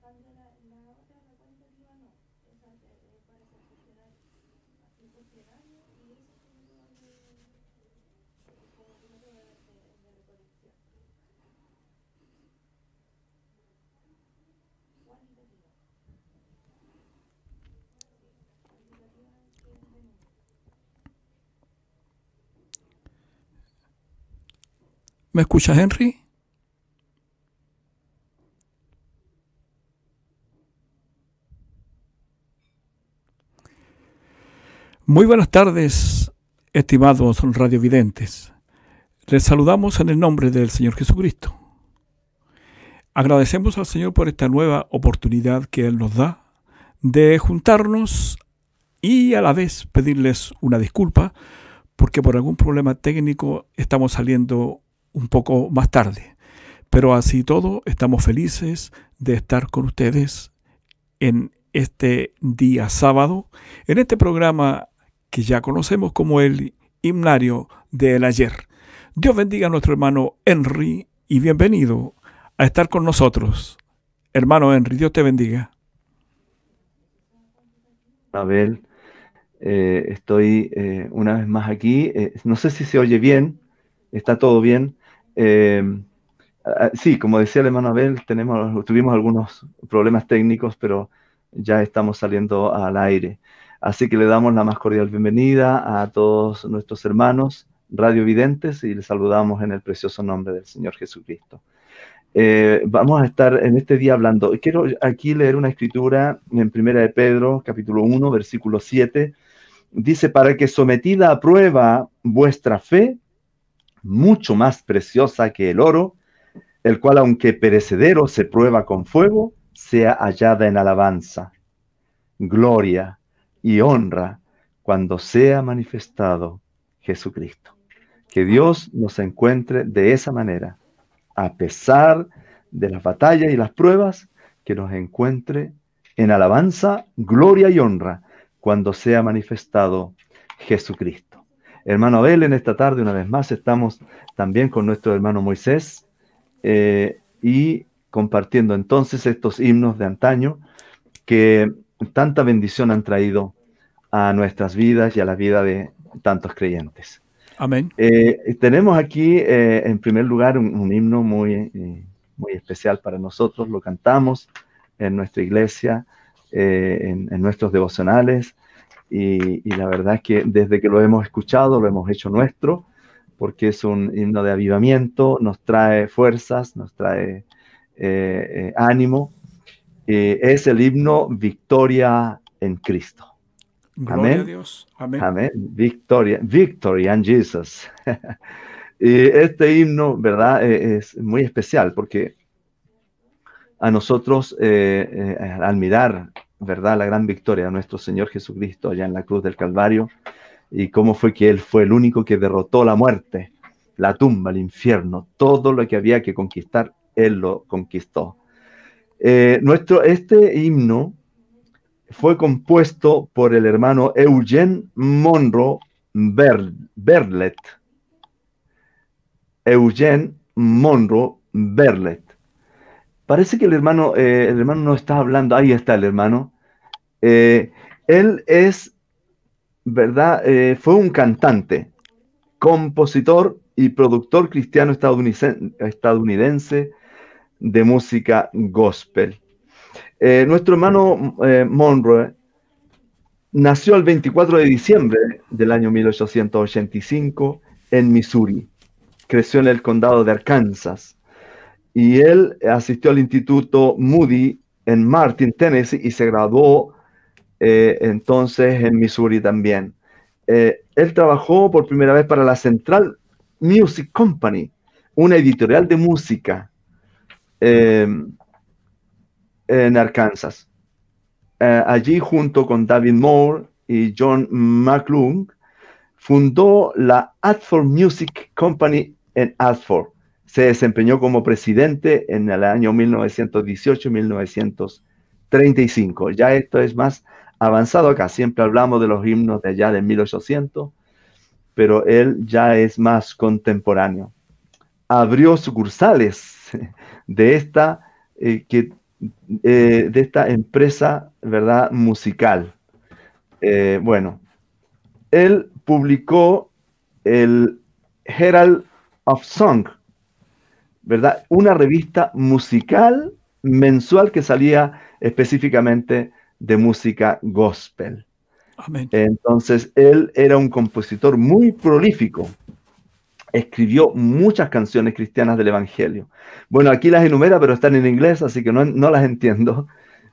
cambio, la, la otra representativa no, es para ser funcionario, funcionario y eso. ¿Me escuchas, Henry? Muy buenas tardes, estimados radiovidentes. Les saludamos en el nombre del Señor Jesucristo. Agradecemos al Señor por esta nueva oportunidad que Él nos da de juntarnos y a la vez pedirles una disculpa porque por algún problema técnico estamos saliendo un poco más tarde. Pero así todo, estamos felices de estar con ustedes en este día sábado, en este programa que ya conocemos como el himnario del ayer. Dios bendiga a nuestro hermano Henry y bienvenido a estar con nosotros. Hermano Henry, Dios te bendiga. Abel, eh, estoy eh, una vez más aquí. Eh, no sé si se oye bien, está todo bien. Eh, sí, como decía el hermano Abel, tenemos, tuvimos algunos problemas técnicos, pero ya estamos saliendo al aire. Así que le damos la más cordial bienvenida a todos nuestros hermanos radiovidentes y les saludamos en el precioso nombre del Señor Jesucristo. Eh, vamos a estar en este día hablando. Quiero aquí leer una escritura en Primera de Pedro, capítulo 1, versículo 7. Dice, para que sometida a prueba vuestra fe, mucho más preciosa que el oro, el cual aunque perecedero se prueba con fuego, sea hallada en alabanza, gloria y honra cuando sea manifestado Jesucristo. Que Dios nos encuentre de esa manera, a pesar de las batallas y las pruebas, que nos encuentre en alabanza, gloria y honra cuando sea manifestado Jesucristo. Hermano Abel, en esta tarde una vez más estamos también con nuestro hermano Moisés eh, y compartiendo entonces estos himnos de antaño que tanta bendición han traído a nuestras vidas y a la vida de tantos creyentes. Amén. Eh, tenemos aquí eh, en primer lugar un, himno muy, muy especial para nosotros, lo cantamos en nuestra iglesia, en, en nuestros devocionales y, la verdad es que desde que lo hemos escuchado, lo hemos hecho nuestro, porque es un himno de avivamiento, nos trae fuerzas, nos trae eh, eh, ánimo. es el himno Victoria en Cristo. Gloria Amén. a Dios. Amén. Amén. Victoria, victory in Jesus. y este himno, ¿verdad? E, es muy especial porque a nosotros, eh, al mirar ¿verdad? La gran victoria de nuestro Señor Jesucristo allá en la cruz del Calvario y cómo fue que Él fue el único que derrotó la muerte, la tumba, el infierno, todo lo que había que conquistar, Él lo conquistó. Eh, nuestro, este himno fue compuesto por el hermano Eugene Monroe Berlet. Eugene Monroe Berlet. Parece que el hermano, eh, el hermano no está hablando. Ahí está el hermano. Eh, él es, ¿verdad? Eh, fue un cantante, compositor y productor cristiano estadounidense, de música gospel. nuestro hermano Monroe nació el 24 de diciembre del año 1885 en Missouri. Creció en el condado de Arkansas y él asistió al Instituto Moody en Martin, Tennessee, y se graduó eh, entonces en Missouri también. Eh, él trabajó por primera vez para la Central Music Company, una editorial de música em, en Arkansas. Eh, allí, junto con David Moore y John McClung, fundó la Adford Music Company en Adford se desempeñó como presidente en el año 1918-1935. Ya esto es más avanzado acá, siempre hablamos de los himnos de allá de 1800, pero él ya es más contemporáneo. Abrió sucursales de esta, eh, que, eh, de esta empresa ¿verdad? musical. Eh, bueno, él publicó el Herald of Song, ¿verdad? Una revista musical mensual que salía específicamente de música gospel. Entonces, él era un compositor muy prolífico. Escribió muchas canciones cristianas del Evangelio. Bueno, aquí las enumera, pero están en inglés, así que no, las entiendo.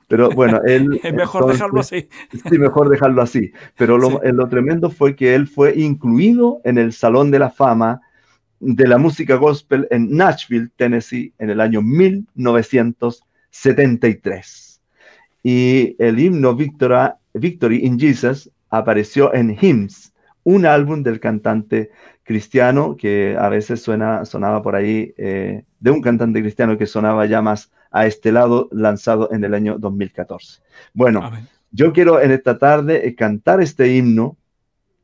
Pero bueno, él... es mejor dejarlo así. sí, mejor dejarlo así. Pero lo, lo, tremendo fue que él fue incluido en el Salón de la Fama de la música gospel en Nashville, Tennessee, en el año 1973. Y el himno Victoria Victory in Jesus apareció en Hymns, un álbum del cantante cristiano que a veces suena, sonaba por ahí, eh, de un cantante cristiano que sonaba ya más a este lado, lanzado en el año 2014. Bueno, yo quiero en esta tarde eh, cantar este himno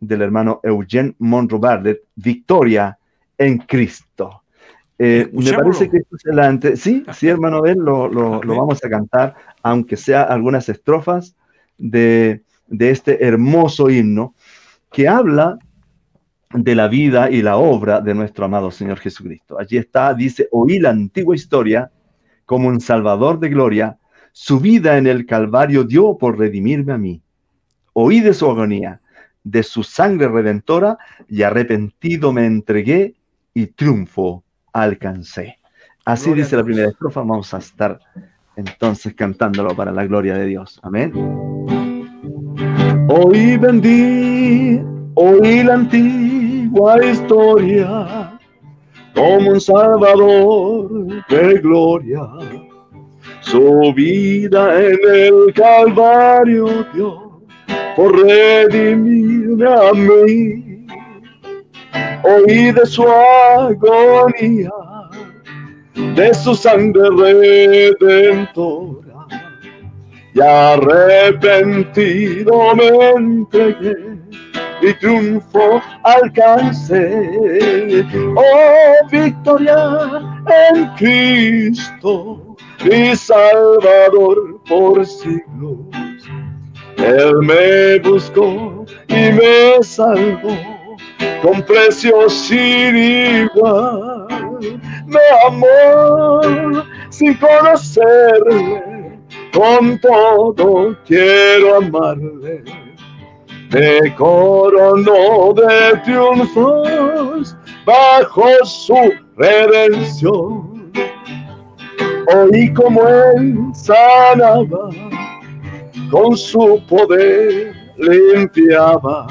del hermano Eugene Monroe Bartlett, Victoria en Cristo. Eh, me parece que esto es el Sí, sí, hermano Ben, lo, lo, vamos a cantar, aunque sea algunas estrofas de, este hermoso himno que habla de la vida y la obra de nuestro amado Señor Jesucristo. Allí está, dice, oí la antigua historia como un Salvador de gloria, su vida en el Calvario dio por redimirme a mí. Oí de su agonía, de su sangre redentora, y arrepentido me entregué y triunfo alcancé. Así dice la primera estrofa, vamos a estar entonces cantándolo para la gloria de Dios. Amén. Hoy vendí, oí la antigua historia, como un salvador de gloria. Su vida en el Calvario dio por redimirme a mí. Oí de su agonía de su sangre redentora y arrepentido me entregué y triunfo alcancé. Oh, victoria en Cristo, mi Salvador por siglos. Él me buscó y me salvó con precio sin igual me amó sin conocerle, con todo quiero amarle. Me coronó de triunfos bajo su redención. Oí como él sanaba, con su poder limpiaba,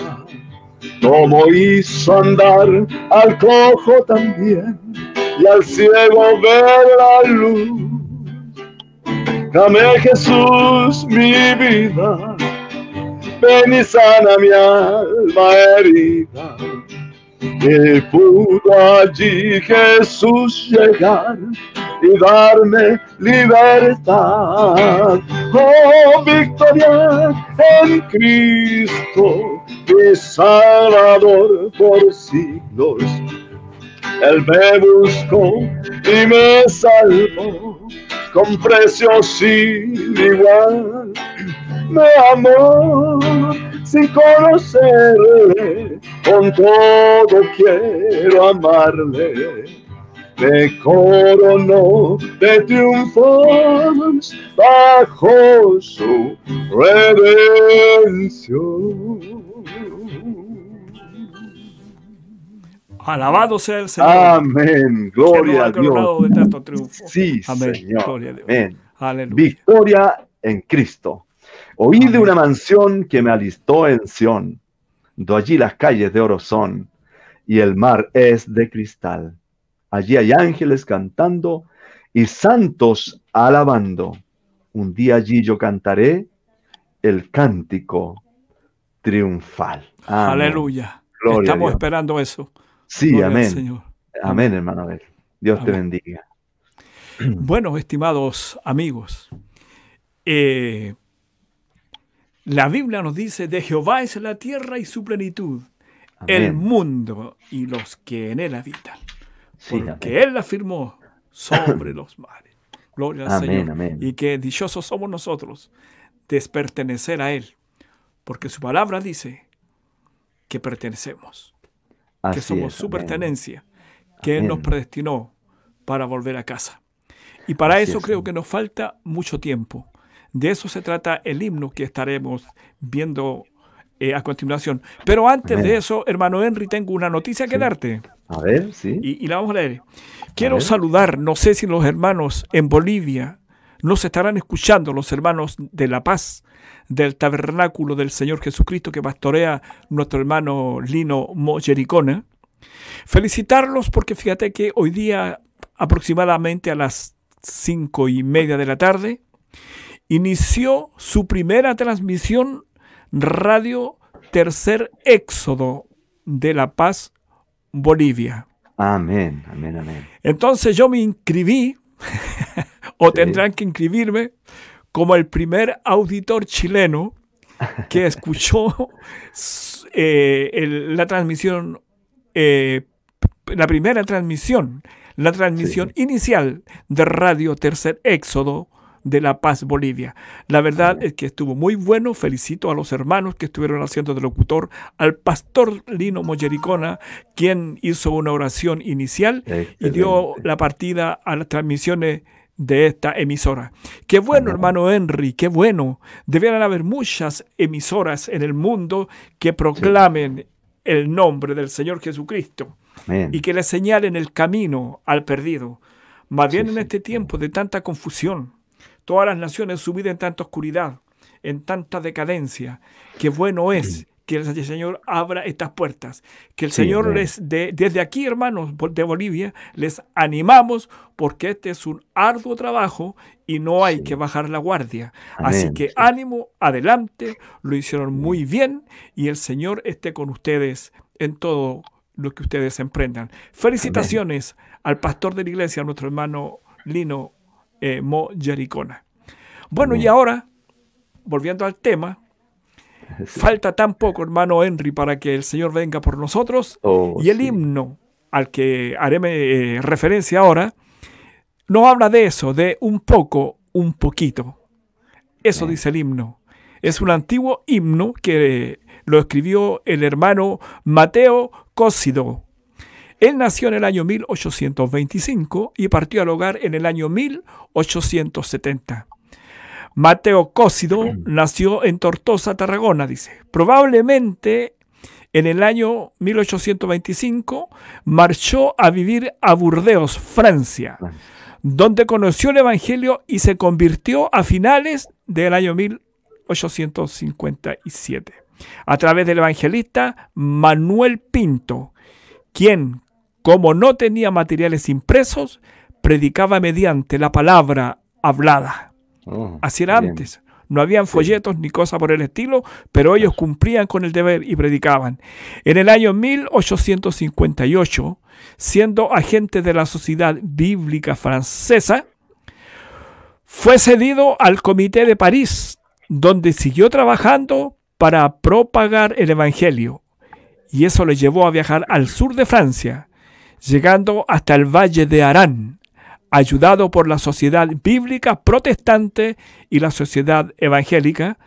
como hizo andar al cojo también y al ciego ver la luz. Dame Jesús mi vida, ven y sana mi alma herida. Que pudo allí Jesús llegar y darme libertad. Oh, victoria en Cristo, mi Salvador por siglos él me buscó y me salvó con precio sin igual. Me amó sin conocerle, con todo quiero amarle. Me coronó de triunfos bajo su redención. Alabado sea el Señor. Amén. Gloria a Dios. Sí, Señor. Gloria a Dios. Amén. Aleluya. Victoria en Cristo. Oí de una mansión que me alistó en Sión, do allí las calles de oro son, y el mar es de cristal. Allí hay ángeles cantando y santos alabando. Un día allí yo cantaré el cántico triunfal. Aleluya. Estamos esperando eso. Sí, amén. Amén, hermano Dios te bendiga. Bueno, estimados amigos, eh, la Biblia nos dice, de Jehová es la tierra y su plenitud, el mundo y los que en él habitan. porque Él afirmó sobre los mares. Gloria al Señor. Y que dichosos somos nosotros de pertenecer a Él. Porque su palabra dice que pertenecemos. Que somos su pertenencia. Que Él nos predestinó para volver a casa. Y para eso creo que nos falta mucho tiempo. De eso se trata el himno que estaremos viendo eh, a continuación. Pero antes de eso, hermano Henry, tengo una noticia que darte. A ver, sí. Y, la vamos a leer. Quiero saludar, no sé si los hermanos en Bolivia nos estarán escuchando, los hermanos de La Paz, del tabernáculo del Señor Jesucristo que pastorea nuestro hermano Lino Mollericona. Felicitarlos porque fíjate que hoy día aproximadamente a las cinco y media de la tarde inició su primera transmisión radio Tercer Éxodo de La Paz, Bolivia. Amén, amén, amén. Entonces yo me inscribí, o tendrán que inscribirme, como el primer auditor chileno que escuchó eh, la transmisión, eh, la primera transmisión, la transmisión inicial de Radio Tercer Éxodo de La Paz, Bolivia. La verdad es que estuvo muy bueno. Felicito a los hermanos que estuvieron haciendo de locutor, al pastor Lino Mollericona, quien hizo una oración inicial y dio la partida a las transmisiones de esta emisora. Qué bueno, hermano Henry, qué bueno. Debieran haber muchas emisoras en el mundo que proclamen el nombre del Señor Jesucristo y que le señalen el camino al perdido. Más bien en este tiempo de tanta confusión, todas las naciones sumidas en tanta oscuridad, en tanta decadencia. Qué bueno es que el Señor abra estas puertas. Que el Señor les dé, desde aquí, hermanos de Bolivia, les animamos porque este es un arduo trabajo y no hay que bajar la guardia. Así que ánimo, adelante, lo hicieron muy bien y el Señor esté con ustedes en todo lo que ustedes emprendan. Felicitaciones al pastor de la iglesia, nuestro hermano Lino eh, Mo Jericona. Bueno, y ahora, volviendo al tema, falta tan poco, hermano Henry, para que el Señor venga por nosotros. Oh, y el himno al que haré eh, referencia ahora, no habla de eso, de un poco, un poquito. Eso dice el himno. Es un antiguo himno que lo escribió el hermano Mateo Cósido él nació en el año 1825 y partió al hogar en el año 1870. Mateo Cósido nació en Tortosa, Tarragona, dice. Probablemente en el año 1825 marchó a vivir a Burdeos, Francia, donde conoció el Evangelio y se convirtió a finales del año 1857 a través del evangelista Manuel Pinto, quien como no tenía materiales impresos, predicaba mediante la palabra hablada. Oh, Así era antes. No habían folletos ni cosas por el estilo, pero ellos cumplían con el deber y predicaban. En el año 1858, siendo agente de la Sociedad Bíblica Francesa, fue cedido al Comité de París, donde siguió trabajando para propagar el Evangelio. Y eso le llevó a viajar al sur de Francia, llegando hasta el valle de Arán, ayudado por la sociedad bíblica protestante y la sociedad evangélica,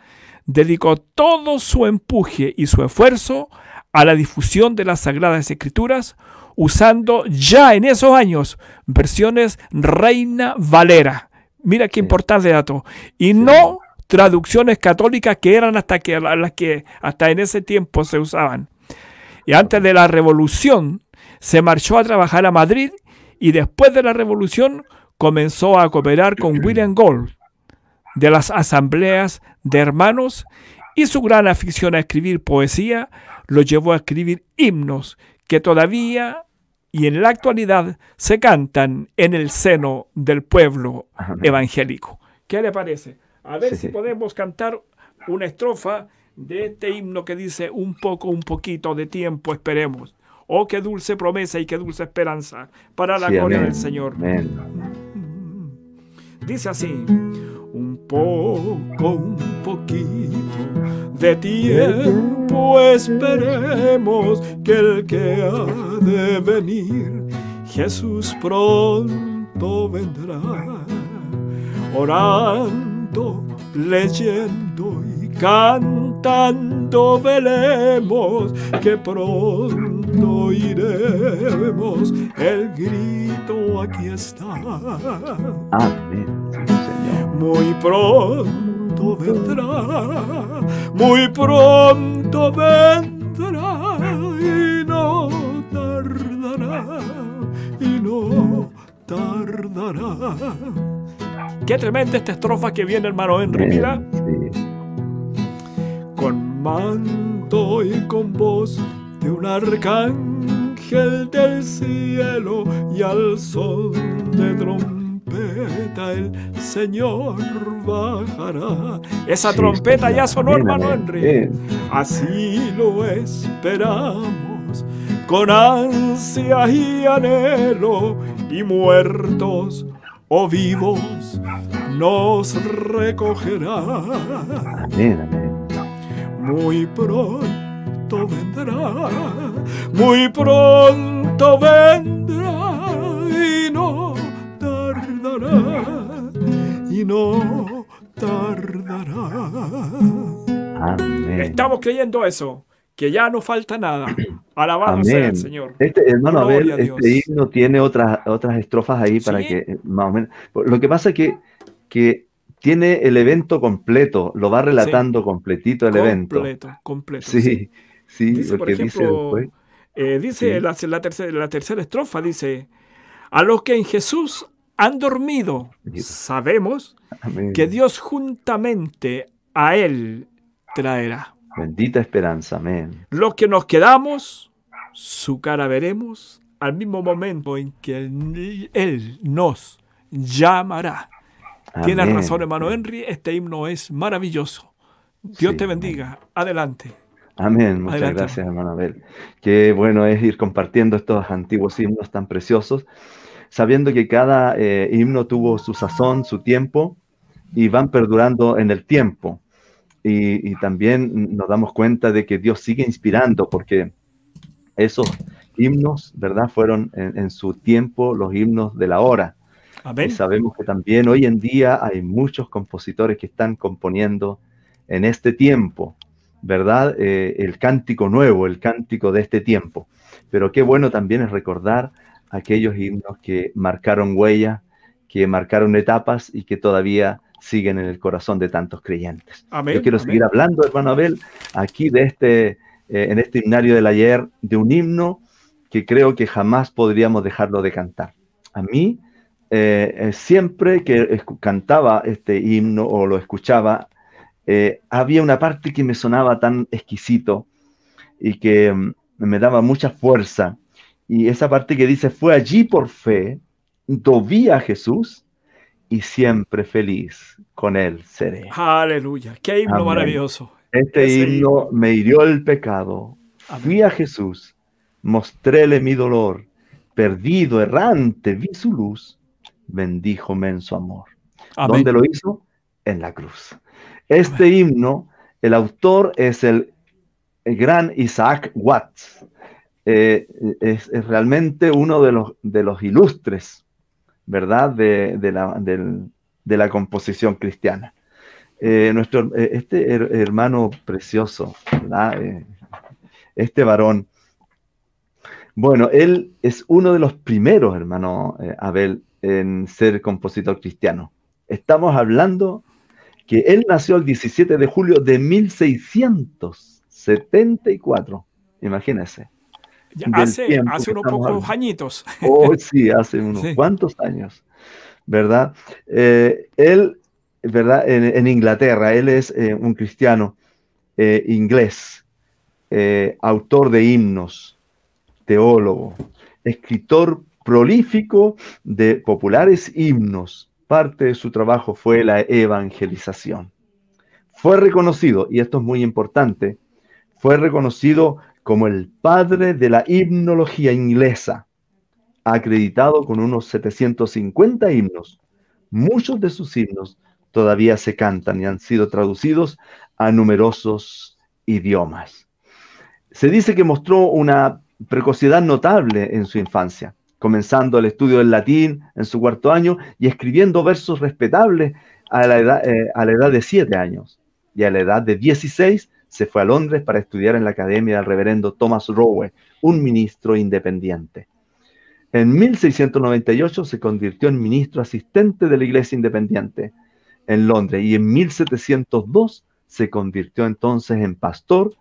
dedicó todo su empuje y su esfuerzo a la difusión de las Sagradas Escrituras, usando ya en esos años versiones Reina Valera. Mira qué importante dato. Y no traducciones católicas que eran hasta que las que hasta en ese tiempo se usaban. Y antes de la revolución, se marchó a trabajar a Madrid y después de la revolución comenzó a cooperar con William Gold de las asambleas de hermanos y su gran afición a escribir poesía lo llevó a escribir himnos que todavía y en la actualidad se cantan en el seno del pueblo evangélico. ¿Qué le parece? A ver si podemos cantar una estrofa de este himno que dice un poco, un poquito de tiempo, esperemos. Oh, qué dulce promesa y qué dulce esperanza para la gloria del Señor. Dice así, un poco, un poquito de tiempo esperemos que el que ha de venir, Jesús pronto vendrá. Orando, leyendo y cantando velemos que pronto iremos. El grito aquí está. Amén, Señor. Muy pronto vendrá, muy pronto vendrá y no tardará, y no tardará. Qué tremenda esta estrofa que viene, hermano Henry, mira. Sí. Con manto y con voz de un arcángel del cielo y al son de trompeta el Señor bajará. Esa Sí, trompeta ya sonó, hermano. Henry. Así lo esperamos, con ansia y anhelo, y muertos o vivos nos recogerá. Amén, amén. Muy pronto vendrá, muy pronto vendrá y no tardará, y no tardará. Amén. Estamos creyendo eso, que ya no falta nada. Alabado sea el Señor. Este, hermano Abel, este himno tiene otras, otras estrofas ahí para Sí. que eh, más o menos. Lo que pasa es que, que tiene el evento completo, lo va relatando completito el evento. completo, completo. sí. Sí, sí, Dice, por porque dice ejemplo. Eh, dice Sí. la, la tercera, la tercera estrofa, dice, a los que en Jesús han dormido, sabemos Amén. que Dios juntamente a Él traerá. Bendita esperanza, amén. Los que nos quedamos, su cara veremos al mismo momento en que Él, él nos llamará. Tienes razón, hermano Henry, este himno es maravilloso. Dios Sí, te bendiga. Adelante. Amén, muchas Adelante. gracias, hermano Abel. Qué bueno es ir compartiendo estos antiguos himnos tan preciosos, sabiendo que cada eh, himno tuvo su sazón, su tiempo, y van perdurando en el tiempo. Y, y también nos damos cuenta de que Dios sigue inspirando, porque esos himnos, ¿verdad? Fueron en, en su tiempo los himnos de la hora. Y sabemos que también hoy en día hay muchos compositores que están componiendo en este tiempo, ¿verdad? Eh, el cántico nuevo, el cántico de este tiempo. Pero qué bueno también es recordar aquellos himnos que marcaron huella, que marcaron etapas y que todavía siguen en el corazón de tantos creyentes. Amén. Yo quiero amén. seguir hablando, hermano Abel, aquí de este, eh, en este himnario del ayer, de un himno que creo que jamás podríamos dejarlo de cantar. A mí, eh, eh, siempre que cantaba este himno o lo escuchaba, eh, había una parte que me sonaba tan exquisito y que mm, me daba mucha fuerza. Y esa parte que dice, fue allí por fe, do vi a Jesús y siempre feliz con él seré. Aleluya. Qué himno Amén. maravilloso. Este Ese himno. me hirió el pecado. Amén. Fui a Jesús, mostréle mi dolor. Perdido, errante, vi su luz. Bendíjome en su amor. Amén. ¿Dónde lo hizo? En la cruz. Este himno, el autor es el, el gran Isaac Watts. Eh, es, es realmente uno de los, de los ilustres, ¿verdad? De, de la, del- de la composición cristiana. Eh, nuestro, eh, este her- hermano precioso, ¿verdad? Eh, este varón, bueno, él es uno de los primeros, hermano Abel, en ser compositor cristiano. Estamos hablando que él nació el 17 de julio de 1674. Imagínense. Ya hace, hace unos pocos hablando. añitos. Oh, sí, hace unos Sí. cuantos años, ¿verdad? Eh, él, ¿verdad? En, en Inglaterra, él es eh, un cristiano eh, inglés, autor de himnos, teólogo, escritor prolífico de populares himnos. Parte de su trabajo fue la evangelización. Fue reconocido, y esto es muy importante, fue reconocido como el padre de la himnología inglesa acreditado con unos 750 himnos. Muchos de sus himnos todavía se cantan y han sido traducidos a numerosos idiomas. Se dice que mostró una precocidad notable en su infancia, comenzando el estudio del latín en su cuarto año y escribiendo versos respetables a la edad, eh, a la edad de siete años. Y a la edad de 16 se fue a Londres para estudiar en la academia del reverendo Thomas Rowe, un ministro independiente. En 1698 se convirtió en ministro asistente de la Iglesia Independiente en Londres y en 1702 se convirtió entonces en pastor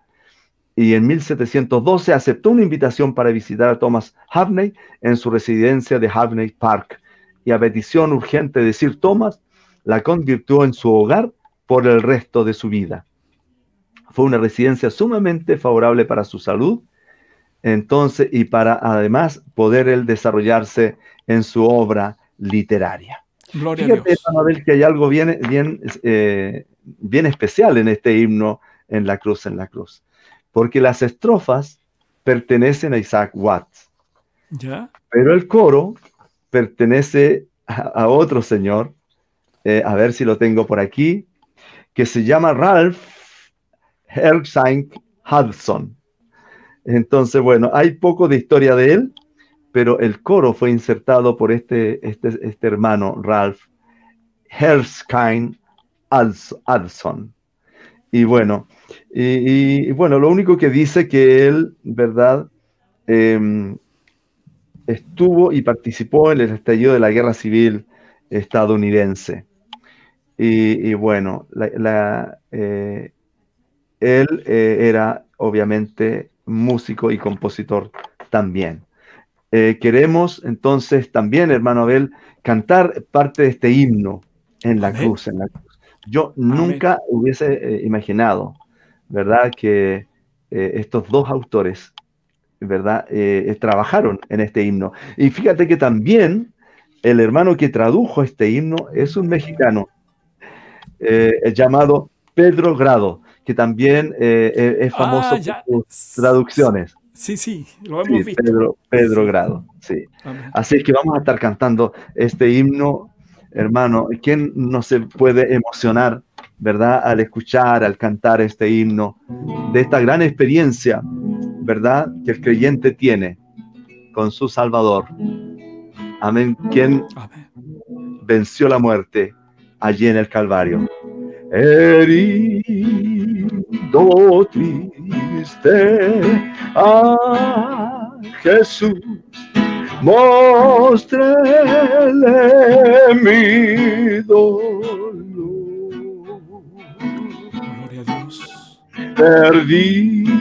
y en 1712 aceptó una invitación para visitar a Thomas Havney en su residencia de Havney Park y a petición urgente de Sir Thomas la convirtió en su hogar por el resto de su vida. Fue una residencia sumamente favorable para su salud, entonces, y para además poder él desarrollarse en su obra literaria. Gloria a Dios. que hay algo bien, bien, eh, bien especial en este himno en la cruz, en la cruz. Porque las estrofas pertenecen a Isaac Watts. ¿Ya? Pero el coro pertenece a, otro señor, eh, a ver si lo tengo por aquí, que se llama Ralph Herxine Hudson. Entonces, bueno, hay poco de historia de él, pero el coro fue insertado por este, este, este hermano, Ralph Herskine Hudson. Y bueno, y, bueno, lo único que dice que él, ¿verdad? Em, estuvo y participó en el estallido de la guerra civil estadounidense. Y, bueno, la, eh, él eh, era obviamente músico y compositor también. Eh, queremos entonces también, hermano Abel, cantar parte de este himno en la cruz, en la cruz. Yo nunca hubiese eh, imaginado, ¿verdad?, que estos dos autores, ¿verdad?, trabajaron en este himno. Y fíjate que también el hermano que tradujo este himno es un mexicano llamado Pedro Grado que también eh, eh, es famoso ah, por sus traducciones. Sí, sí, lo hemos visto. Pedro, Pedro Grado, sí. Así que vamos a estar cantando este himno, hermano. ¿Quién no se puede emocionar, verdad, al escuchar, al cantar este himno, de esta gran experiencia, verdad, que el creyente tiene con su Salvador? Amén. ¿Quién venció la muerte allí en el Calvario? herido triste a Jesús mostrele mi dolor. Gloria a Dios. Perdido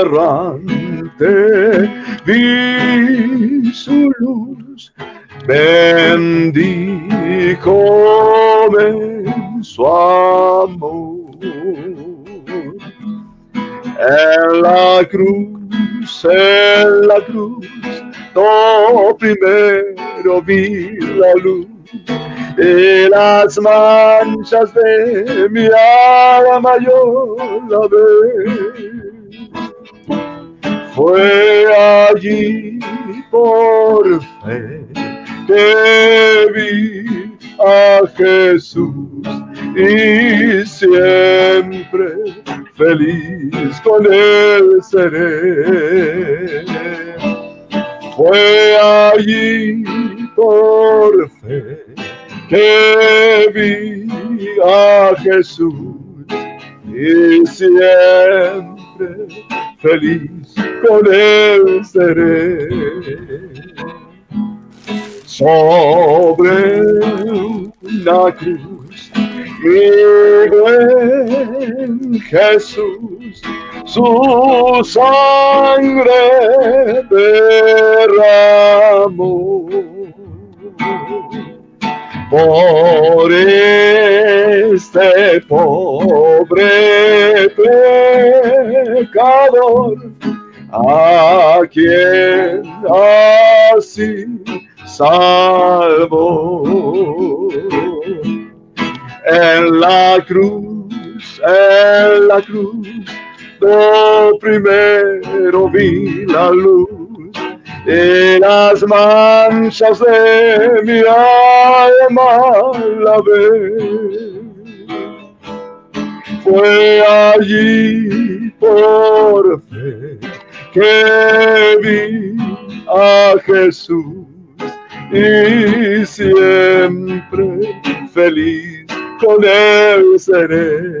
errante, vi su luz, bendíjome su amor. En la cruz, en la cruz, no primero vi la luz y las manchas de mi alma yo la ve. Fue allí por fe que vi a Jesús y siempre feliz con él seré. Fue allí por fe que vi a Jesús y siempre feliz con él seré sobre la cruz. Y en Jesús su sangre derramó. Por este pobre pecador, a quien así salvo. En la cruz, en la cruz, yo primero vi la luz y las manchas de mi alma la ve. Fue allí por fe que vi a Jesús y siempre feliz con él seré.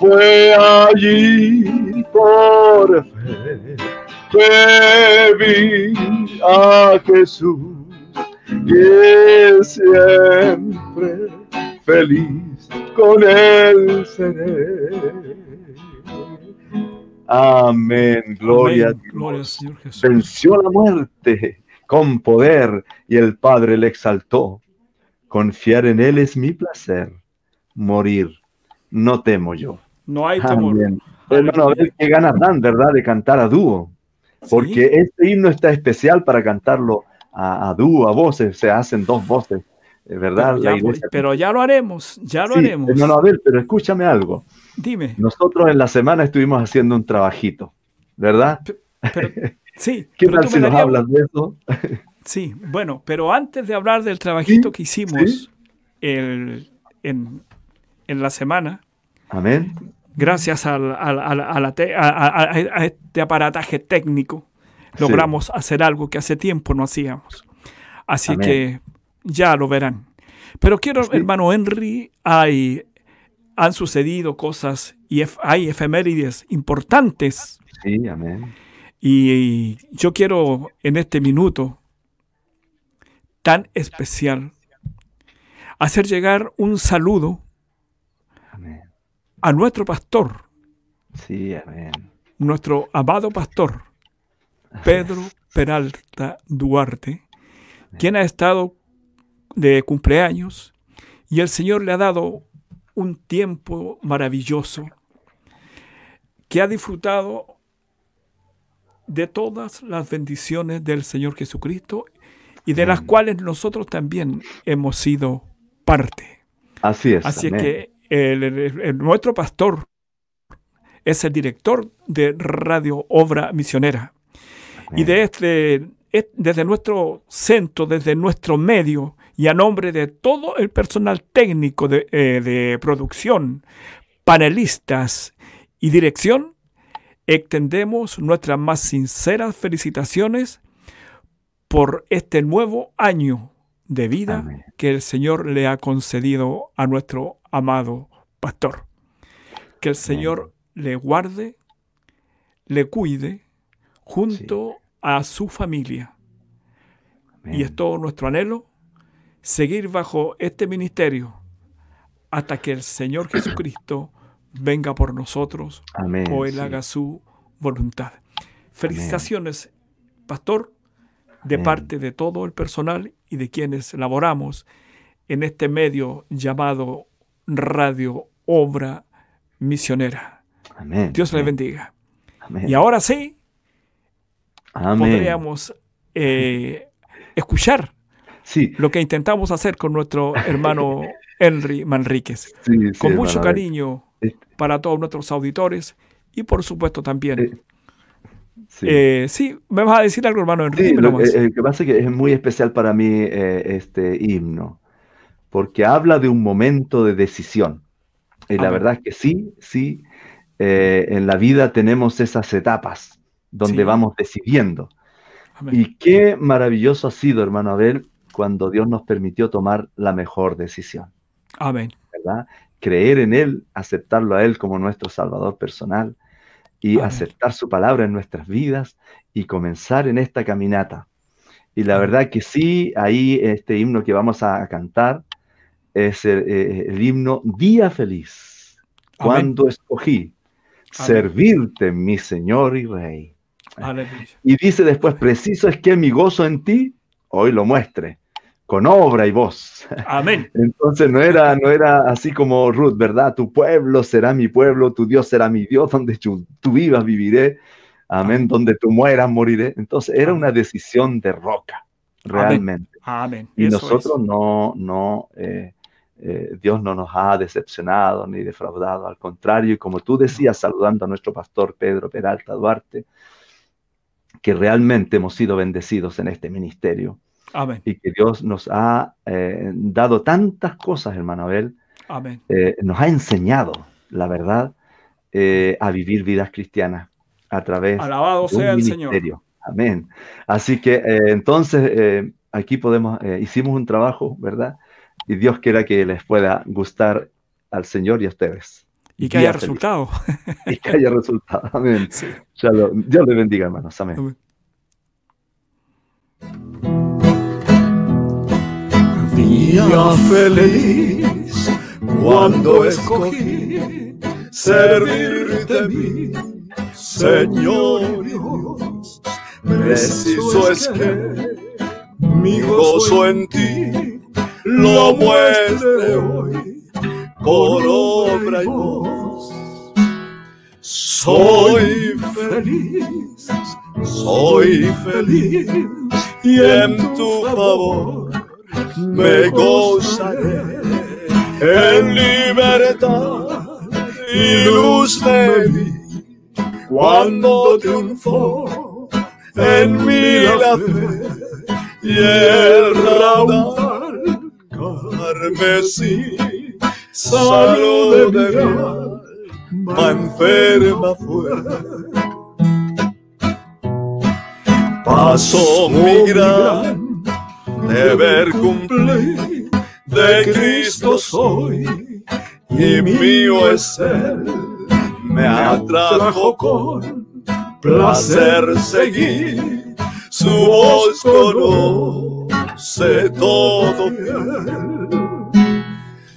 Fue allí por fe que vi a Jesús y siempre feliz con él seré. Amén, gloria a Dios. Señor Jesús. Venció la muerte con poder y el Padre le exaltó. Confiar en Él es mi placer. Morir, no temo yo. No hay temor. Hermano, a ver qué ganas dan, ¿verdad? De cantar a dúo. Porque este himno está especial para cantarlo a, dúo, a voces. Se hacen dos voces, eh, ¿verdad? Pero ya, lo haremos, ya lo haremos. Hermano, a ver, pero escúchame algo. Dime. Nosotros en la semana estuvimos haciendo un trabajito, ¿verdad? sí. ¿Qué tal si nos hablas de eso? sí, bueno, pero antes de hablar del trabajito que hicimos en, la semana. Amén. Gracias a, este aparataje técnico, logramos hacer algo que hace tiempo no hacíamos. Así que ya lo verán. Pero quiero, hermano Henry, hay han sucedido cosas y hay efemérides importantes. Sí, amén. Y, yo quiero en este minuto tan especial hacer llegar un saludo a nuestro pastor. Sí, amén. Nuestro amado pastor, Pedro Peralta Duarte, quien ha estado de cumpleaños y el Señor le ha dado un tiempo maravilloso, que ha disfrutado de todas las bendiciones del Señor Jesucristo y de las cuales nosotros también hemos sido parte. Así es. Así que nuestro pastor es el director de Radio Obra Misionera. Y de este, desde nuestro centro, desde nuestro medio, y a nombre de todo el personal técnico eh, de, producción, panelistas y dirección, extendemos nuestras más sinceras felicitaciones por este nuevo año de vida que el Señor le ha concedido a nuestro amado pastor. Que el Señor le guarde, le cuide junto a su familia. Y es todo nuestro anhelo seguir bajo este ministerio hasta que el Señor Jesucristo venga por nosotros o Él haga su voluntad. Felicitaciones, pastor, de parte de todo el personal y de quienes laboramos en este medio llamado Radio Obra Misionera. Dios le bendiga. Y ahora sí, podríamos eh, escuchar lo que intentamos hacer con nuestro hermano Henry Manríquez. con mucho cariño para todos nuestros auditores y por supuesto también. Eh, sí. me vas a decir algo, hermano Henry. lo, que pasa es que es muy especial para mí eh, este himno, porque habla de un momento de decisión. Y la verdad es que sí, sí, eh, en la vida tenemos esas etapas donde vamos decidiendo. Y qué maravilloso ha sido, hermano Abel, cuando Dios nos permitió tomar la mejor decisión. Amén. ¿verdad? Creer en Él, aceptarlo a Él como nuestro Salvador personal y aceptar su palabra en nuestras vidas y comenzar en esta caminata. Y la verdad que sí, ahí este himno que vamos a cantar es el, eh, himno Día Feliz, cuando escogí servirte, mi Señor y Rey. Y dice después, preciso es que mi gozo en ti hoy lo muestre, con obra y voz. Amén. Entonces no era, no era así como Ruth, ¿verdad? Tu pueblo será mi pueblo, tu Dios será mi Dios, donde tú, vivas viviré. Amén. Donde tú mueras moriré. Entonces era una decisión de roca, realmente. Amén. Y nosotros no, no, eh, eh, Dios no nos ha decepcionado ni defraudado. Al contrario, y como tú decías, saludando a nuestro pastor Pedro Peralta Duarte, que realmente hemos sido bendecidos en este ministerio. Amén. Y que Dios nos ha eh, dado tantas cosas, hermano Abel. Amén. Eh, nos ha enseñado, la verdad, a vivir vidas cristianas a través Alabado de un sea el ministerio. Señor. Amén. Así que entonces aquí podemos, hicimos un trabajo, ¿verdad? Y Dios quiera que les pueda gustar al Señor y a ustedes. Y que haya resultado. Y que haya resultado. Amén. Sí. Shalom. Dios les bendiga, hermanos. Amén. Amén. Día feliz cuando escogí servirte a mí, Señor Dios. Preciso es que mi gozo en ti lo muestre hoy por obra y voz. Soy feliz, soy feliz y en tu favor me gozaré. en libertad y luz me vi cuando triunfó en mí la fe y el raudal carmesí salud de mi enferma fue. Paso mi gran deber cumplir, de Cristo soy y mío es Él. Me atrajo con placer seguir, su voz conoce todo.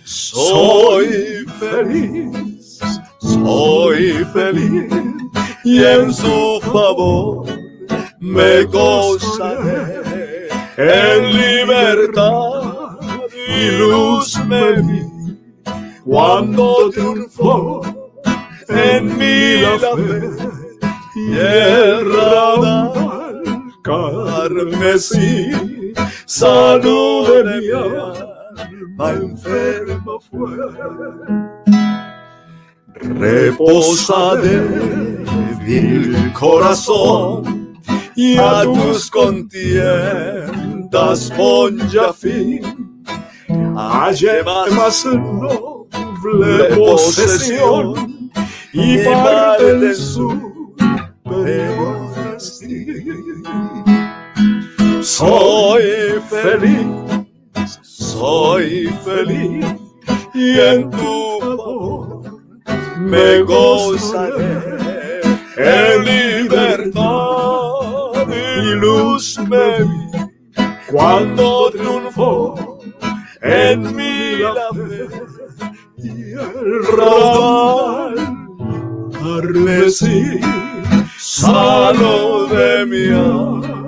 Soy feliz, soy feliz y en su favor me gozaré en libertad y luz me vi cuando triunfó en mí la fe y el raudal carmesí salud de mi alma enferma fue reposa débil corazón y a tus contiendas pon ya fin. Hallé más noble posesión y parte en su festín. Soy feliz, soy feliz y en tu favor me gozaré. En libertad y luz me vi cuando triunfó en mí la fe. Y el raudal carmesí salo de mi alma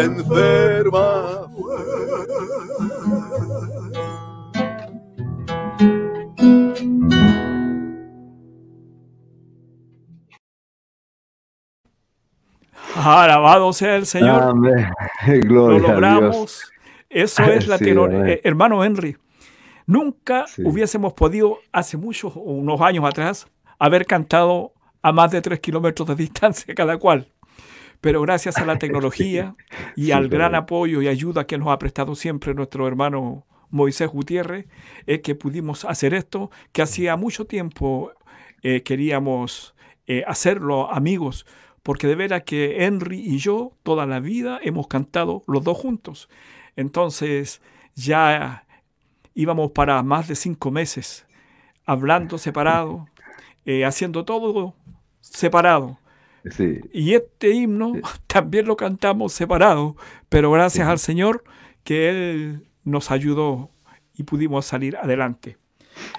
enferma Alabado sea el Señor. Amén. Lo Gloria a Dios. logramos. Eso es la Sí, eh, hermano Henry. Nunca Sí. hubiésemos podido, hace muchos, unos años atrás, haber cantado a más de tres kilómetros de distancia cada cual. Pero gracias a la tecnología y al gran apoyo y ayuda que nos ha prestado siempre nuestro hermano Moisés Gutiérrez, es que pudimos hacer esto, que hacía mucho tiempo eh, queríamos eh, hacerlo, amigos, porque de veras que Henry y yo toda la vida hemos cantado los dos juntos. Entonces ya íbamos para más de cinco meses hablando separado, eh, haciendo todo separado. Sí, Y este himno también lo cantamos separado, pero gracias al Señor que Él nos ayudó y pudimos salir adelante.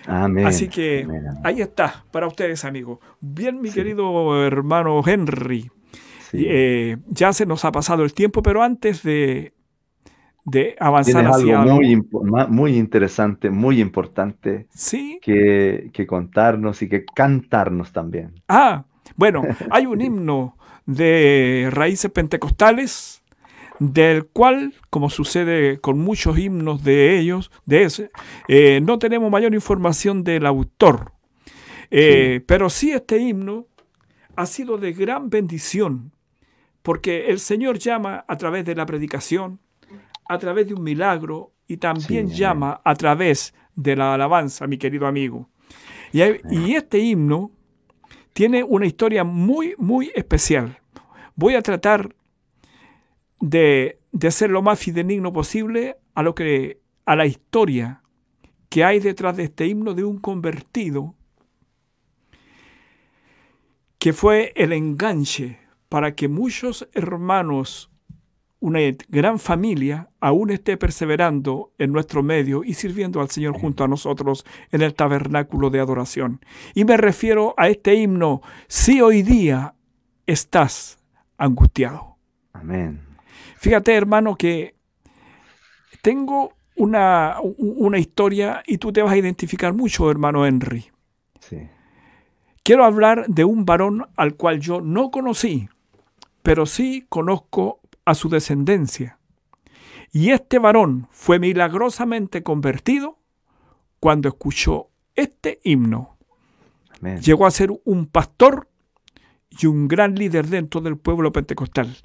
amén. Así que Amén, amén. ahí está, para ustedes amigos. Bien, mi Sí. querido hermano Henry, eh, ya se nos ha pasado el tiempo, pero antes de, de avanzar Tienes hacia algo algo- muy, ma- muy interesante, muy importante Sí, que, que contarnos y que cantarnos también. Ah, bueno, hay un himno de raíces pentecostales, del cual, como sucede con muchos himnos de ellos, de ese, eh, no tenemos mayor información del autor. Eh, Pero sí este himno ha sido de gran bendición porque el Señor llama a través de la predicación, a través de un milagro y también Sí, llama a través de la alabanza, mi querido amigo. Y, hay- y este himno tiene una historia muy, muy especial. Voy a tratar de, de ser lo más fidedigno posible a lo que a la historia que hay detrás de este himno de un convertido que fue el enganche para que muchos hermanos, una gran familia, aún esté perseverando en nuestro medio y sirviendo al Señor junto a nosotros en el tabernáculo de adoración. Y me refiero a este himno, si hoy día estás angustiado. Amén. Fíjate, hermano, que tengo una, una historia y tú te vas a identificar mucho, hermano Henry. Sí. Quiero hablar de un varón al cual yo no conocí, pero sí conozco a su descendencia. Y este varón fue milagrosamente convertido cuando escuchó este himno. Amén. Llegó a ser un pastor y un gran líder dentro del pueblo pentecostal.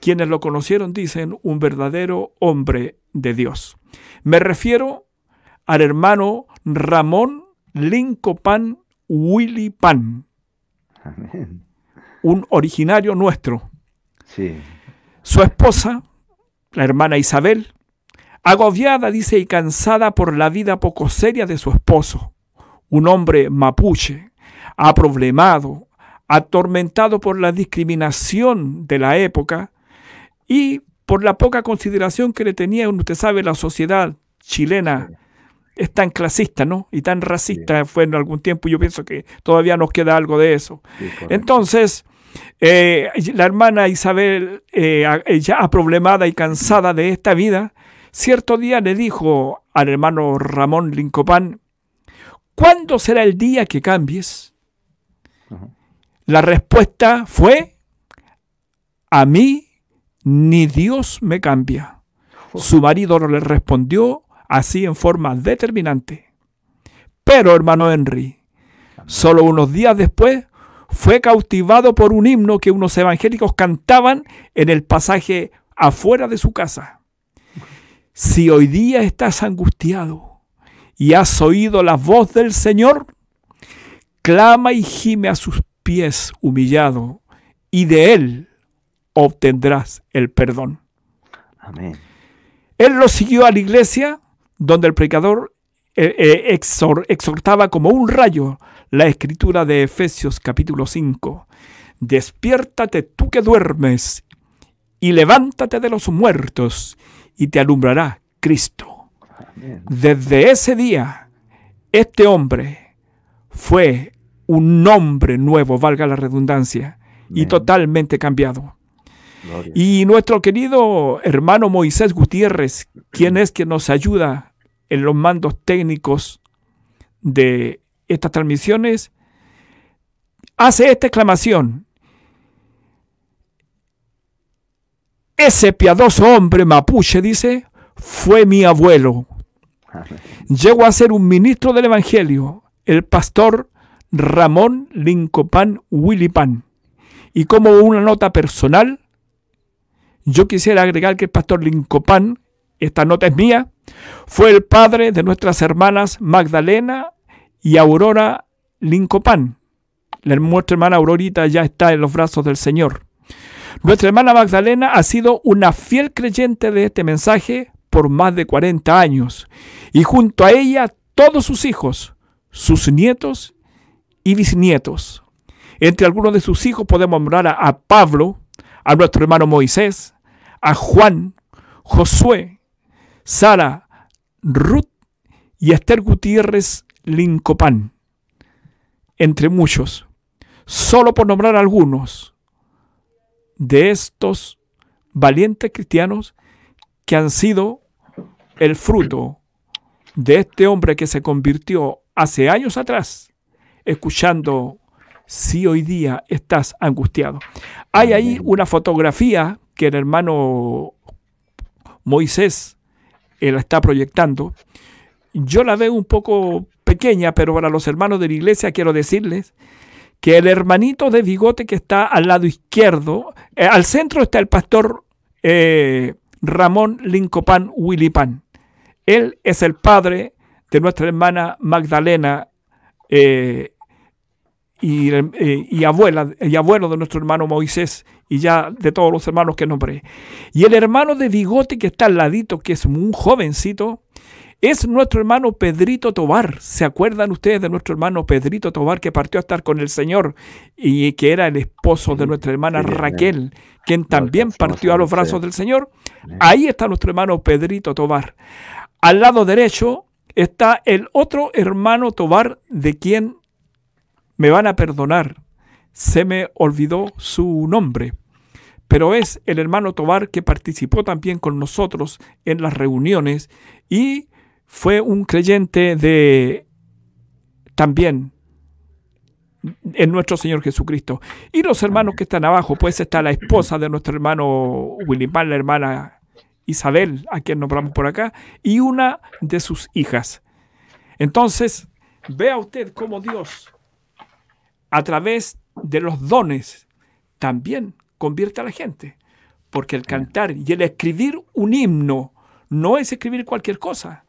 Quienes lo conocieron dicen un verdadero hombre de Dios. Me refiero al hermano Ramón Lincopan Willy Pan, Amén. un originario nuestro. Sí. Su esposa, la hermana Isabel, agobiada, dice, y cansada por la vida poco seria de su esposo, un hombre mapuche, aproblemado, atormentado por la discriminación de la época y por la poca consideración que le tenía, usted sabe, la sociedad chilena es tan clasista, ¿no? Y tan racista fue en algún tiempo. Yo pienso que todavía nos queda algo de eso. sí. Entonces, eh, la hermana Isabel, eh, a- ya aproblemada y cansada de esta vida, cierto día le dijo al hermano Ramón Lincopán, ¿cuándo será el día que cambies? La respuesta fue, a mí ni Dios me cambia. Su marido le respondió así en forma determinante. Pero, hermano Henry, solo unos días después fue cautivado por un himno que unos evangélicos cantaban en el pasaje afuera de su casa. Si hoy día estás angustiado y has oído la voz del Señor, clama y gime a sus pies humillado, y de él obtendrás el perdón. Amén. Él lo siguió a la iglesia, donde el predicador eh, eh, exhor- exhortaba como un rayo la escritura de Efesios capítulo 5. Despiértate tú que duermes y levántate de los muertos y te alumbrará Cristo. Desde ese día, este hombre fue un hombre nuevo, valga la redundancia, y totalmente cambiado. Y nuestro querido hermano Moisés Gutiérrez, quien es que nos ayuda en los mandos técnicos de estas transmisiones, hace esta exclamación. Ese piadoso hombre mapuche, dice, fue mi abuelo. Llegó a ser un ministro del Evangelio, el pastor Ramón Lincopán Willipan. Y como una nota personal, yo quisiera agregar que el pastor Lincopán, esta nota es mía, fue el padre de nuestras hermanas Magdalena y Aurora Lincopán. Nuestra hermana Aurorita ya está en los brazos del Señor. Nuestra hermana Magdalena ha sido una fiel creyente de este mensaje por más de 40 años y junto a ella todos sus hijos, sus nietos y bisnietos. Entre algunos de sus hijos podemos nombrar a, a Pablo, a nuestro hermano Moisés, a Juan, Josué, Sara, Ruth y Esther Gutiérrez Lincopán, entre muchos, solo por nombrar algunos de estos valientes cristianos que han sido el fruto de este hombre que se convirtió hace años atrás, escuchando si hoy día estás angustiado. Hay ahí una fotografía que el hermano Moisés la está proyectando. Yo la veo un poco pero para los hermanos de la iglesia quiero decirles que el hermanito de bigote que está al lado izquierdo, eh, al centro está el pastor eh, Ramón Lincopan Willipan. Él es el padre de nuestra hermana Magdalena eh, y, abuela, y abuelo de nuestro hermano Moisés y ya de todos los hermanos que nombré. Y el hermano de bigote que está al ladito, que es un jovencito, es nuestro hermano Pedrito Tobar. ¿Se acuerdan ustedes de nuestro hermano Pedrito Tobar que partió a estar con el Señor y que era el esposo de nuestra hermana Raquel, quien también partió a los brazos del Señor? Ahí está nuestro hermano Pedrito Tobar. Al lado derecho está el otro hermano Tobar de quien me van a perdonar. Se me olvidó su nombre pero es el hermano Tobar que participó también con nosotros en las reuniones y fue un creyente de también en nuestro Señor Jesucristo. Y los hermanos que están abajo, pues está la esposa de nuestro hermano Willimán, la hermana Isabel, a quien nombramos por acá, y una de sus hijas. Entonces, vea usted cómo Dios, a través de los dones, también convierte a la gente. Porque el cantar y el escribir un himno no es escribir cualquier cosa.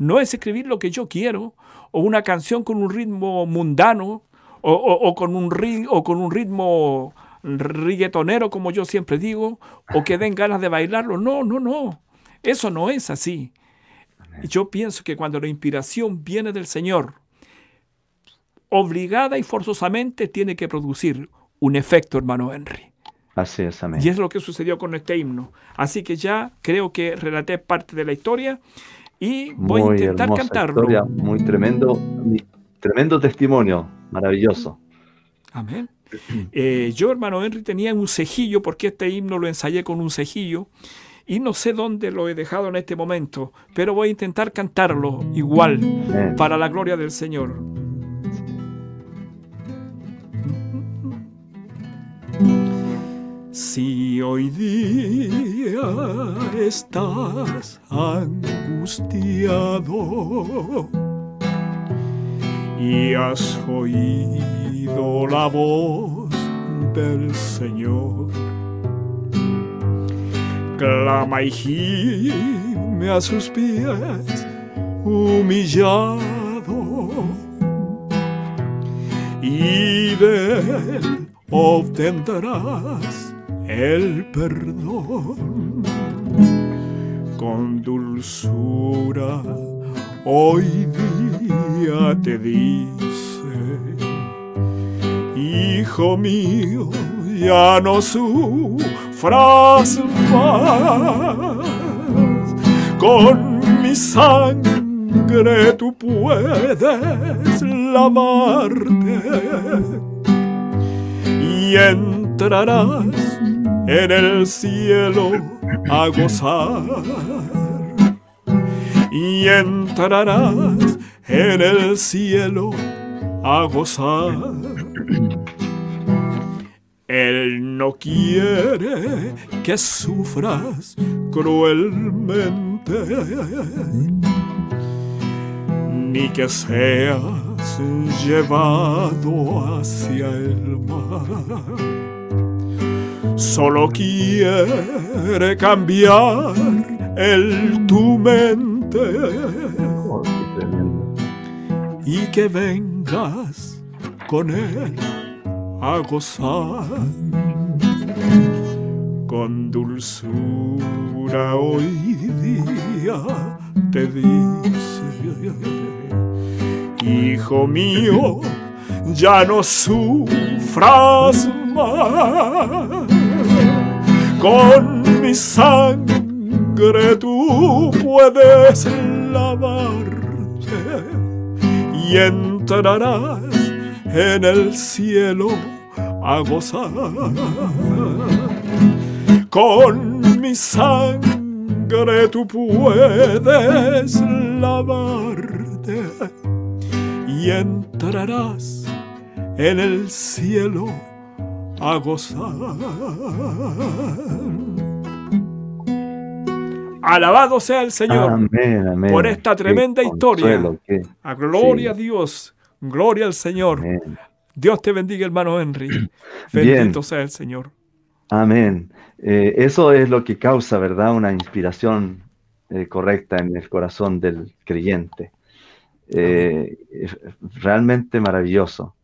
No es escribir lo que yo quiero, o una canción con un ritmo mundano, o, con, un o con un ritmo riguetonero, como yo siempre digo, o que den ganas de bailarlo. No, no, no. Eso no es así. Yo pienso que cuando la inspiración viene del Señor, obligada y forzosamente tiene que producir un efecto, hermano Henry. Así es, amén. Y es lo que sucedió con este himno. Así que ya creo que relaté parte de la historia y voy a intentar cantarlo. Historia, muy tremendo, tremendo testimonio, maravilloso. Amén. Eh, yo, hermano Henry, tenía un cejillo, porque este himno lo ensayé con un cejillo, y no sé dónde lo he dejado en este momento, pero voy a intentar cantarlo igual, para la gloria del Señor. Si hoy día estás angustiado y has oído la voz del Señor, clama y gime a sus pies humillado y de él obtendrás el perdón con dulzura. Hoy día te dice hijo mío ya no sufras más. Con mi sangre tú puedes lavarte y entrarás en el cielo a gozar y entrarás en el cielo a gozar. Él no quiere que sufras cruelmente, ni que seas llevado hacia el mar solo quiere cambiar el tu mente. Y que vengas con él a gozar con dulzura hoy día te dice hijo mío ya no sufras más con mi sangre tú puedes lavarte y entrarás en el cielo a gozar. Con mi sangre tú puedes lavarte y entrarás en el cielo a gozar. Alabado sea el Señor por esta tremenda historia. A gloria a Dios, gloria al Señor. Dios te bendiga, hermano Henry. Bendito sea el Señor. Amén. Eh, eso es lo que causa, ¿verdad? Una inspiración eh, correcta en el corazón del creyente. Eh, realmente maravilloso.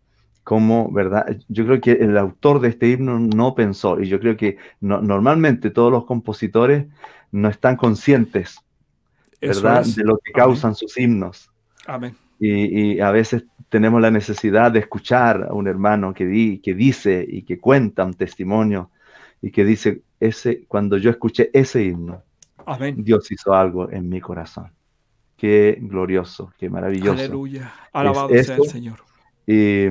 Como, ¿verdad? Yo creo que el autor de este himno no pensó, y yo creo que normalmente todos los compositores no están conscientes, ¿verdad? De lo que causan sus himnos. Amén. Y, a veces tenemos la necesidad de escuchar a un hermano que, di, que dice y que cuenta un testimonio y que dice, ese, cuando yo escuché ese himno, Dios hizo algo en mi corazón. Qué glorioso, qué maravilloso. Aleluya. Alabado sea el Señor. Y,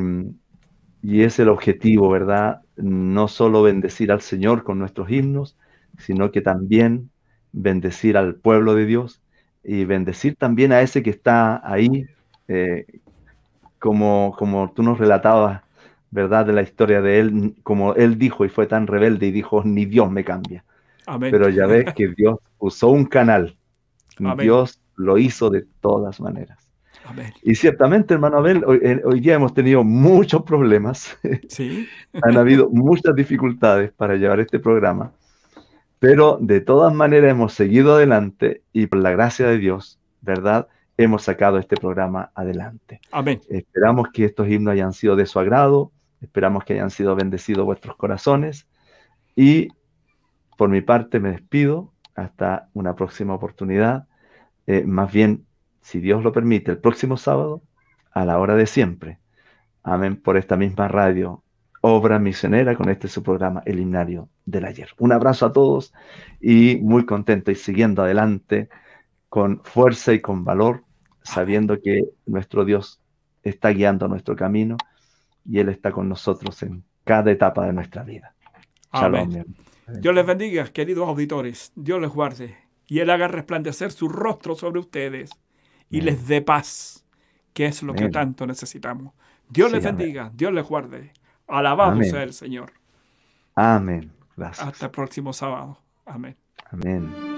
y es el objetivo, ¿verdad? No solo bendecir al Señor con nuestros himnos, sino que también bendecir al pueblo de Dios y bendecir también a ese que está ahí, eh, como, como tú nos relatabas, ¿verdad? De la historia de él, como él dijo y fue tan rebelde y dijo, ni Dios me cambia. Pero ya ves que Dios usó un canal. Dios lo hizo de todas maneras. Y ciertamente, hermano Abel, eh, hoy, día hemos tenido muchos problemas. Sí. Han habido muchas dificultades para llevar este programa. Pero de todas maneras hemos seguido adelante y por la gracia de Dios, ¿verdad? Hemos sacado este programa adelante. Amén. Esperamos que estos himnos hayan sido de su agrado, esperamos que hayan sido bendecidos vuestros corazones y por mi parte me despido hasta una próxima oportunidad. Eh, más bien, si Dios lo permite, el próximo sábado a la hora de siempre. Amén por esta misma radio, obra misionera con este su programa, El Himnario del Ayer. Un abrazo a todos y muy contento y siguiendo adelante con fuerza y con valor, sabiendo que nuestro Dios está guiando nuestro camino y Él está con nosotros en cada etapa de nuestra vida. Amén. Dios les bendiga, queridos auditores. Dios les guarde y Él haga resplandecer su rostro sobre ustedes y les dé paz, que es lo que tanto necesitamos. Dios les bendiga, Dios les guarde. Alabado sea el Señor. Amén. Gracias. Hasta el próximo sábado. Amén. Amén.